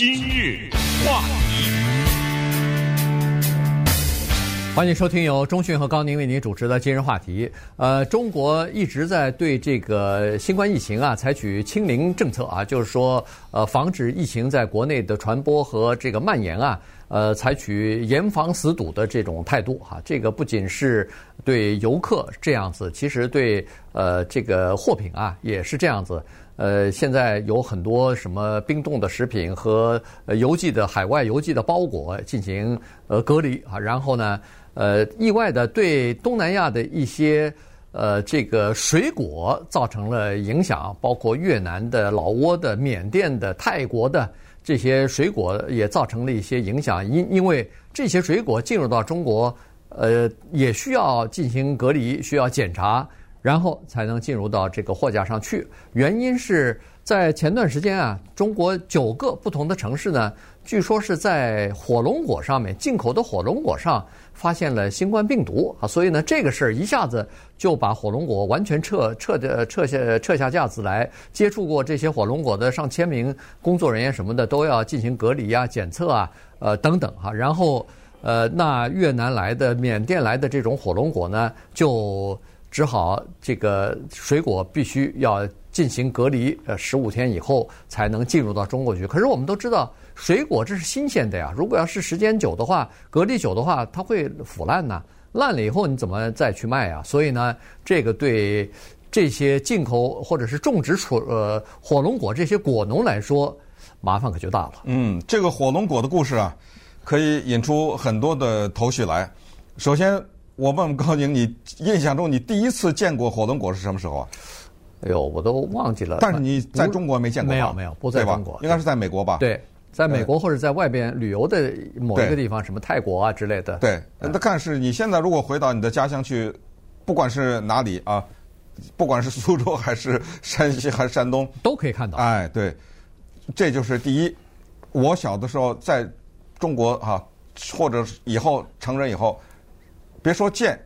今日话题，欢迎收听由中讯和高宁为您主持的今日话题。呃，中国一直在对这个新冠疫情啊采取清零政策啊，就是说呃防止疫情在国内的传播和这个蔓延啊，呃采取严防死堵的这种态度哈、这个不仅是对游客这样子，其实对呃这个货品啊也是这样子。呃，现在有很多什么冰冻的食品和邮寄的海外邮寄的包裹进行呃隔离啊，然后呢，呃，意外的对东南亚的一些呃这个水果造成了影响，包括越南的、老挝的、缅甸的、泰国的这些水果也造成了一些影响，因因为这些水果进入到中国，呃，也需要进行隔离，需要检查。然后才能进入到这个货架上去。原因是在前段时间啊，中国九个不同的城市呢，据说是在火龙果上面进口的火龙果上发现了新冠病毒啊，所以呢，这个事儿一下子就把火龙果完全撤撤的撤下撤下架子来。接触过这些火龙果的上千名工作人员什么的都要进行隔离啊、检测啊、呃等等哈。然后呃，那越南来的、缅甸来的这种火龙果呢，就。只好这个水果必须要进行隔离，呃，十五天以后才能进入到中国去。可是我们都知道，水果这是新鲜的呀。如果要是时间久的话，隔离久的话，它会腐烂呐。烂了以后你怎么再去卖啊？所以呢，这个对这些进口或者是种植出呃火龙果这些果农来说，麻烦可就大了。嗯，这个火龙果的故事啊，可以引出很多的头绪来。首先。我问问高宁，你印象中你第一次见过火龙果是什么时候啊？哎呦，我都忘记了。但是你在中国没见过？没有没有，不在中国，应该是在美国吧？对，在美国或者在外边旅游的某一个地方，什么泰国啊之类的。对，那但是你现在如果回到你的家乡去，不管是哪里啊，不管是苏州还是山西还是山东，都可以看到。哎，对，这就是第一。我小的时候在中国哈，或者以后成人以后。别说见，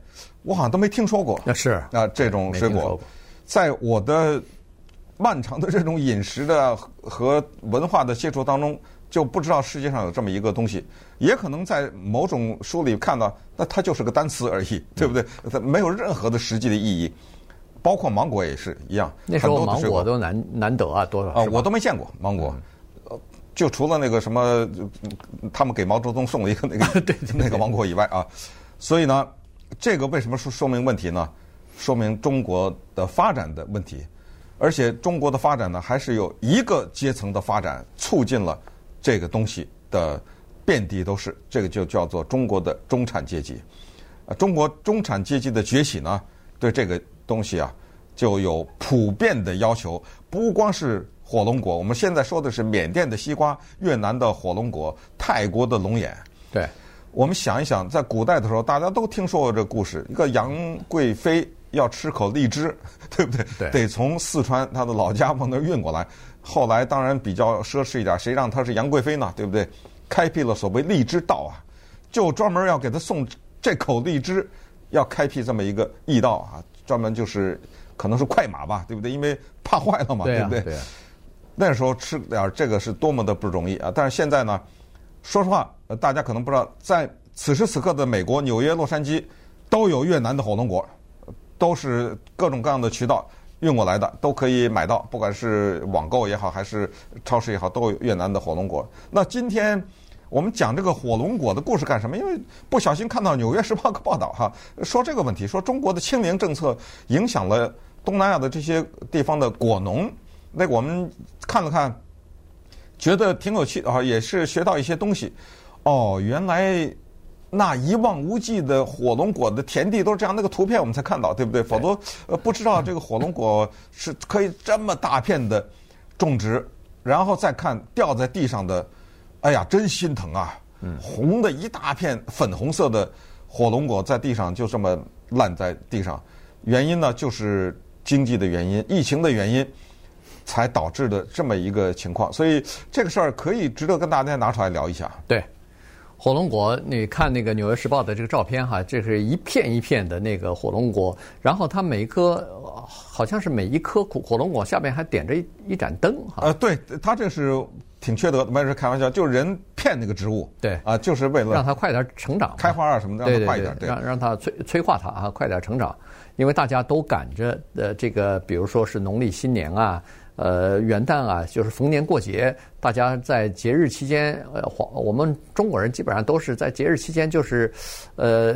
我好像都没听说过。那是啊，这种水果，在我的漫长的这种饮食的和文化的接触当中，就不知道世界上有这么一个东西。也可能在某种书里看到，那它就是个单词而已，对不对？它没有任何的实际的意义。包括芒果也是一样，那时候芒果都难难得啊，多少啊，我都没见过芒果。就除了那个什么，他们给毛泽东送了一个那个 对那个芒果以外啊。所以呢，这个为什么说说明问题呢？说明中国的发展的问题，而且中国的发展呢，还是有一个阶层的发展促进了这个东西的遍地都是。这个就叫做中国的中产阶级。啊，中国中产阶级的崛起呢，对这个东西啊，就有普遍的要求。不光是火龙果，我们现在说的是缅甸的西瓜、越南的火龙果、泰国的龙眼。对。我们想一想，在古代的时候，大家都听说过这个故事：一个杨贵妃要吃口荔枝，对不对？对。得从四川她的老家往那儿运过来。后来当然比较奢侈一点，谁让她是杨贵妃呢？对不对？开辟了所谓荔枝道啊，就专门要给她送这口荔枝，要开辟这么一个驿道啊，专门就是可能是快马吧，对不对？因为怕坏了嘛，对不对？对。那时候吃点这个是多么的不容易啊！但是现在呢？说实话，呃，大家可能不知道，在此时此刻的美国纽约洛杉矶，都有越南的火龙果，都是各种各样的渠道运过来的，都可以买到，不管是网购也好，还是超市也好，都有越南的火龙果。那今天我们讲这个火龙果的故事干什么？因为不小心看到《纽约时报》的报道哈，说这个问题，说中国的清零政策影响了东南亚的这些地方的果农。那我们看了看。觉得挺有趣啊，也是学到一些东西。哦，原来那一望无际的火龙果的田地都是这样，那个图片我们才看到，对不对？否则呃不知道这个火龙果是可以这么大片的种植，然后再看掉在地上的，哎呀，真心疼啊！红的一大片粉红色的火龙果在地上就这么烂在地上，原因呢就是经济的原因，疫情的原因。才导致的这么一个情况，所以这个事儿可以值得跟大家拿出来聊一下。对，火龙果，你看那个《纽约时报》的这个照片哈，这是一片一片的那个火龙果，然后它每一颗好像是每一颗火火龙果下面还点着一一盏灯哈。呃，对，它这是挺缺德的，没事开玩笑，就是人骗那个植物，对啊，就是为了让它快点成长，开花啊什么的，让它快一点，对，让让它催催化它啊，快点成长，因为大家都赶着呃这个，比如说是农历新年啊。呃，元旦啊，就是逢年过节，大家在节日期间，呃，我们中国人基本上都是在节日期间，就是，呃，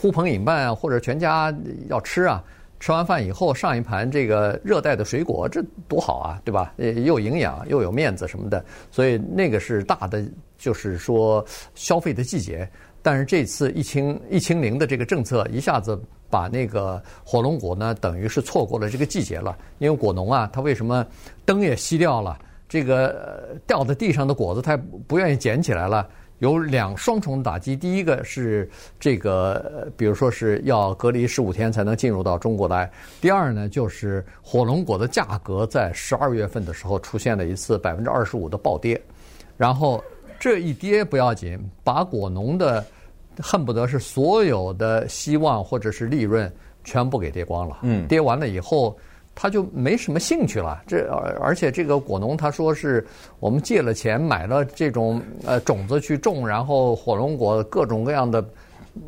呼朋引伴啊，或者全家要吃啊，吃完饭以后上一盘这个热带的水果，这多好啊，对吧？又营养又有面子什么的，所以那个是大的，就是说消费的季节。但是这次一清一清零的这个政策一下子。把那个火龙果呢，等于是错过了这个季节了。因为果农啊，他为什么灯也熄掉了？这个掉在地上的果子，他不愿意捡起来了。有两双重打击，第一个是这个，比如说是要隔离十五天才能进入到中国来；第二呢，就是火龙果的价格在十二月份的时候出现了一次百分之二十五的暴跌，然后这一跌不要紧，把果农的。恨不得是所有的希望或者是利润全部给跌光了。嗯，跌完了以后，他就没什么兴趣了。这而且这个果农他说是我们借了钱买了这种呃种子去种，然后火龙果各种各样的，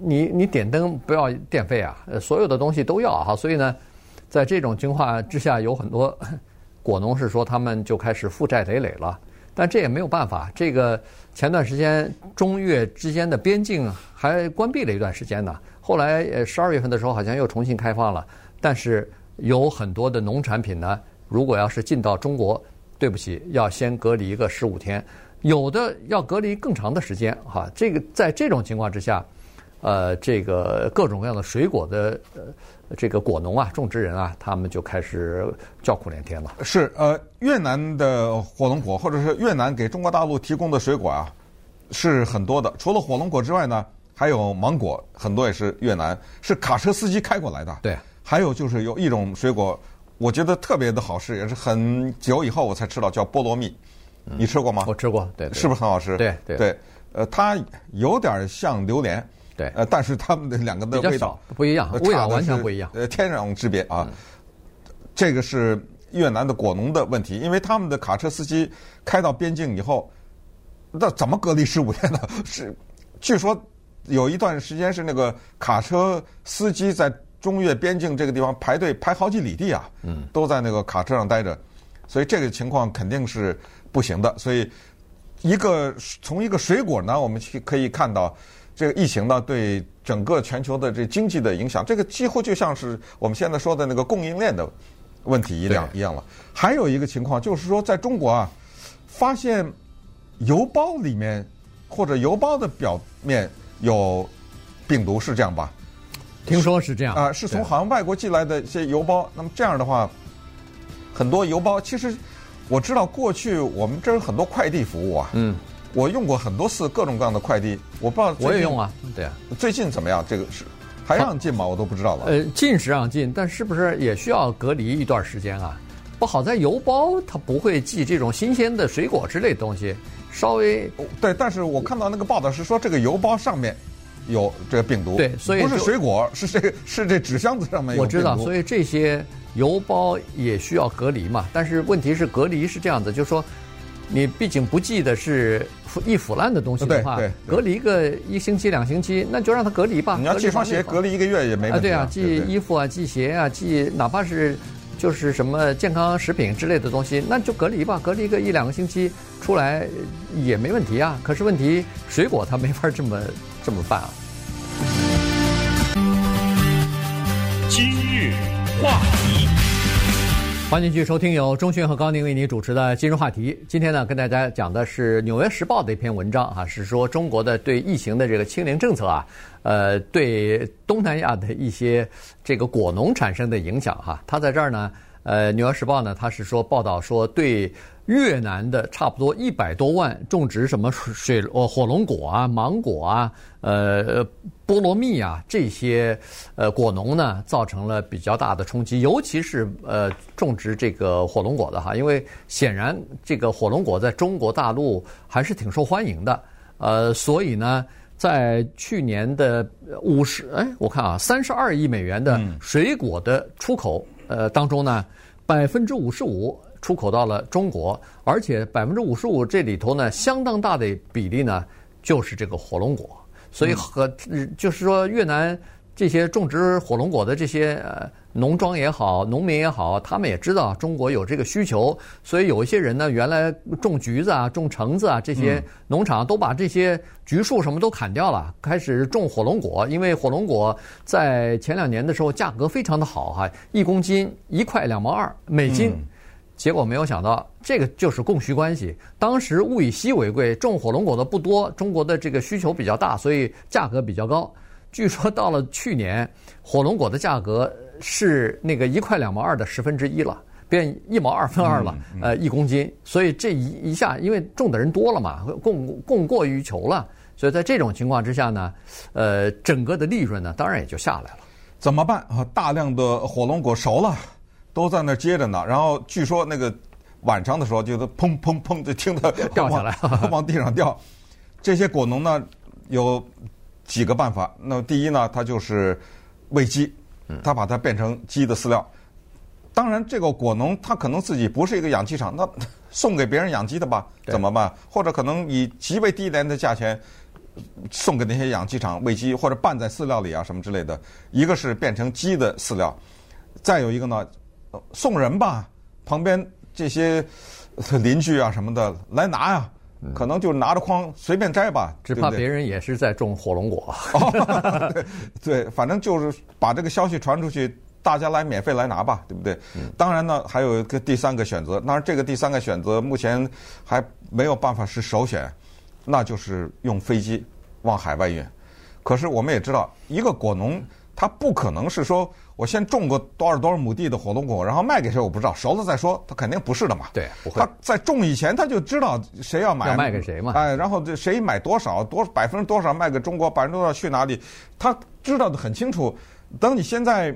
你你点灯不要电费啊，所有的东西都要哈。所以呢，在这种情况之下，有很多果农是说他们就开始负债累累了。但这也没有办法，这个前段时间中越之间的边境还关闭了一段时间呢。后来呃十二月份的时候好像又重新开放了，但是有很多的农产品呢，如果要是进到中国，对不起，要先隔离一个十五天，有的要隔离更长的时间哈。这个在这种情况之下，呃，这个各种各样的水果的呃。这个果农啊，种植人啊，他们就开始叫苦连天了。是呃，越南的火龙果，或者是越南给中国大陆提供的水果啊，是很多的。除了火龙果之外呢，还有芒果，很多也是越南，是卡车司机开过来的。对，还有就是有一种水果，我觉得特别的好吃，也是很久以后我才吃到，叫菠萝蜜。你吃过吗？我吃过，对，是不是很好吃？对对对，呃，它有点像榴莲。对，呃，但是他们的两个的味道不一样，味道完全不一样，呃，天壤之别啊。这个是越南的果农的问题，因为他们的卡车司机开到边境以后，那怎么隔离十五天呢？是，据说有一段时间是那个卡车司机在中越边境这个地方排队排好几里地啊，嗯，都在那个卡车上待着，所以这个情况肯定是不行的。所以，一个从一个水果呢，我们去可以看到。这个疫情呢，对整个全球的这经济的影响，这个几乎就像是我们现在说的那个供应链的问题一样一样了。还有一个情况就是说，在中国啊，发现邮包里面或者邮包的表面有病毒，是这样吧？听说是这样啊，是从好像外国寄来的一些邮包。那么这样的话，很多邮包其实我知道，过去我们这儿很多快递服务啊，嗯。我用过很多次各种各样的快递，我不知道。我也用啊，对啊。最近怎么样？这个是还让进吗？我都不知道了。呃，进是让进，但是不是也需要隔离一段时间啊？不好在邮包它不会寄这种新鲜的水果之类的东西，稍微对。但是我看到那个报道是说，这个邮包上面有这个病毒，对，所以不是水果，是这个是这纸箱子上面有。我知道，所以这些邮包也需要隔离嘛。但是问题是，隔离是这样子，就是说。你毕竟不记得是易腐烂的东西的话，隔离个一星期两星期，那就让它隔离吧。你要寄双鞋，隔离一个月也没问题啊。对啊，寄衣服啊，寄鞋啊，寄哪怕是就是什么健康食品之类的东西，那就隔离吧，隔离个一两个星期出来也没问题啊。可是问题，水果它没法这么这么办啊。今日话题。欢迎继续收听由中讯和高宁为您主持的今日话题。今天呢，跟大家讲的是《纽约时报》的一篇文章啊，是说中国的对疫情的这个清零政策啊，呃，对东南亚的一些这个果农产生的影响哈。他在这儿呢，呃，《纽约时报》呢，他是说报道说对。越南的差不多一百多万种植什么水哦火龙果啊、芒果啊、呃菠萝蜜啊这些呃果农呢，造成了比较大的冲击，尤其是呃种植这个火龙果的哈，因为显然这个火龙果在中国大陆还是挺受欢迎的，呃，所以呢，在去年的五十哎，我看啊，三十二亿美元的水果的出口呃当中呢，百分之五十五。出口到了中国，而且百分之五十五这里头呢，相当大的比例呢就是这个火龙果，所以和就是说越南。这些种植火龙果的这些呃农庄也好，农民也好，他们也知道中国有这个需求，所以有一些人呢，原来种橘子啊、种橙子啊，这些农场都把这些橘树什么都砍掉了，开始种火龙果。因为火龙果在前两年的时候价格非常的好哈，一公斤一块两毛二美金。结果没有想到，这个就是供需关系。当时物以稀为贵，种火龙果的不多，中国的这个需求比较大，所以价格比较高。据说到了去年，火龙果的价格是那个一块两毛二的十分之一了，变一毛二分二了，呃，一公斤。所以这一一下，因为种的人多了嘛，供供过于求了，所以在这种情况之下呢，呃，整个的利润呢，当然也就下来了。怎么办啊？大量的火龙果熟了，都在那接着呢。然后据说那个晚上的时候，就是砰砰砰就听到掉下来，往地上掉。这些果农呢，有。几个办法，那第一呢，它就是喂鸡，它把它变成鸡的饲料。当然，这个果农他可能自己不是一个养鸡场，那 送给别人养鸡的吧？怎么办？或者可能以极为低廉的价钱送给那些养鸡场喂鸡，或者拌在饲料里啊什么之类的。一个是变成鸡的饲料，再有一个呢，送人吧，旁边这些邻居啊什么的来拿呀。可能就拿着筐随便摘吧，只怕别人也是在种火龙果。对，对，反正就是把这个消息传出去，大家来免费来拿吧，对不对？当然呢，还有一个第三个选择，当然这个第三个选择目前还没有办法是首选，那就是用飞机往海外运。可是我们也知道，一个果农。他不可能是说，我先种个多少多少亩地的火龙果，然后卖给谁我不知道，熟了再说。他肯定不是的嘛。对，不会。他在种以前他就知道谁要买，要卖给谁嘛。哎，然后这谁买多少多百分之多少卖给中国，百分之多少去哪里，他知道的很清楚。等你现在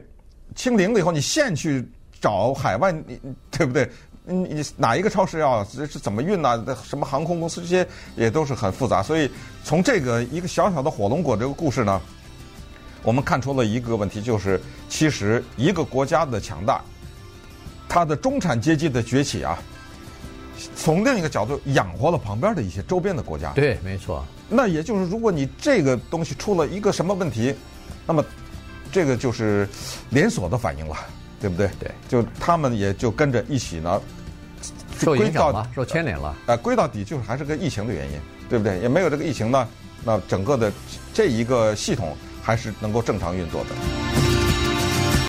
清零了以后，你现去找海外，你对不对？你你哪一个超市要是怎么运呢？什么航空公司这些也都是很复杂。所以从这个一个小小的火龙果这个故事呢。我们看出了一个问题，就是其实一个国家的强大，它的中产阶级的崛起啊，从另一个角度养活了旁边的一些周边的国家。对，没错。那也就是，如果你这个东西出了一个什么问题，那么这个就是连锁的反应了，对不对？对，就他们也就跟着一起呢，受影响了，受牵连了。呃，归到底就是还是个疫情的原因，对不对？也没有这个疫情呢，那整个的这一个系统。还是能够正常运作的。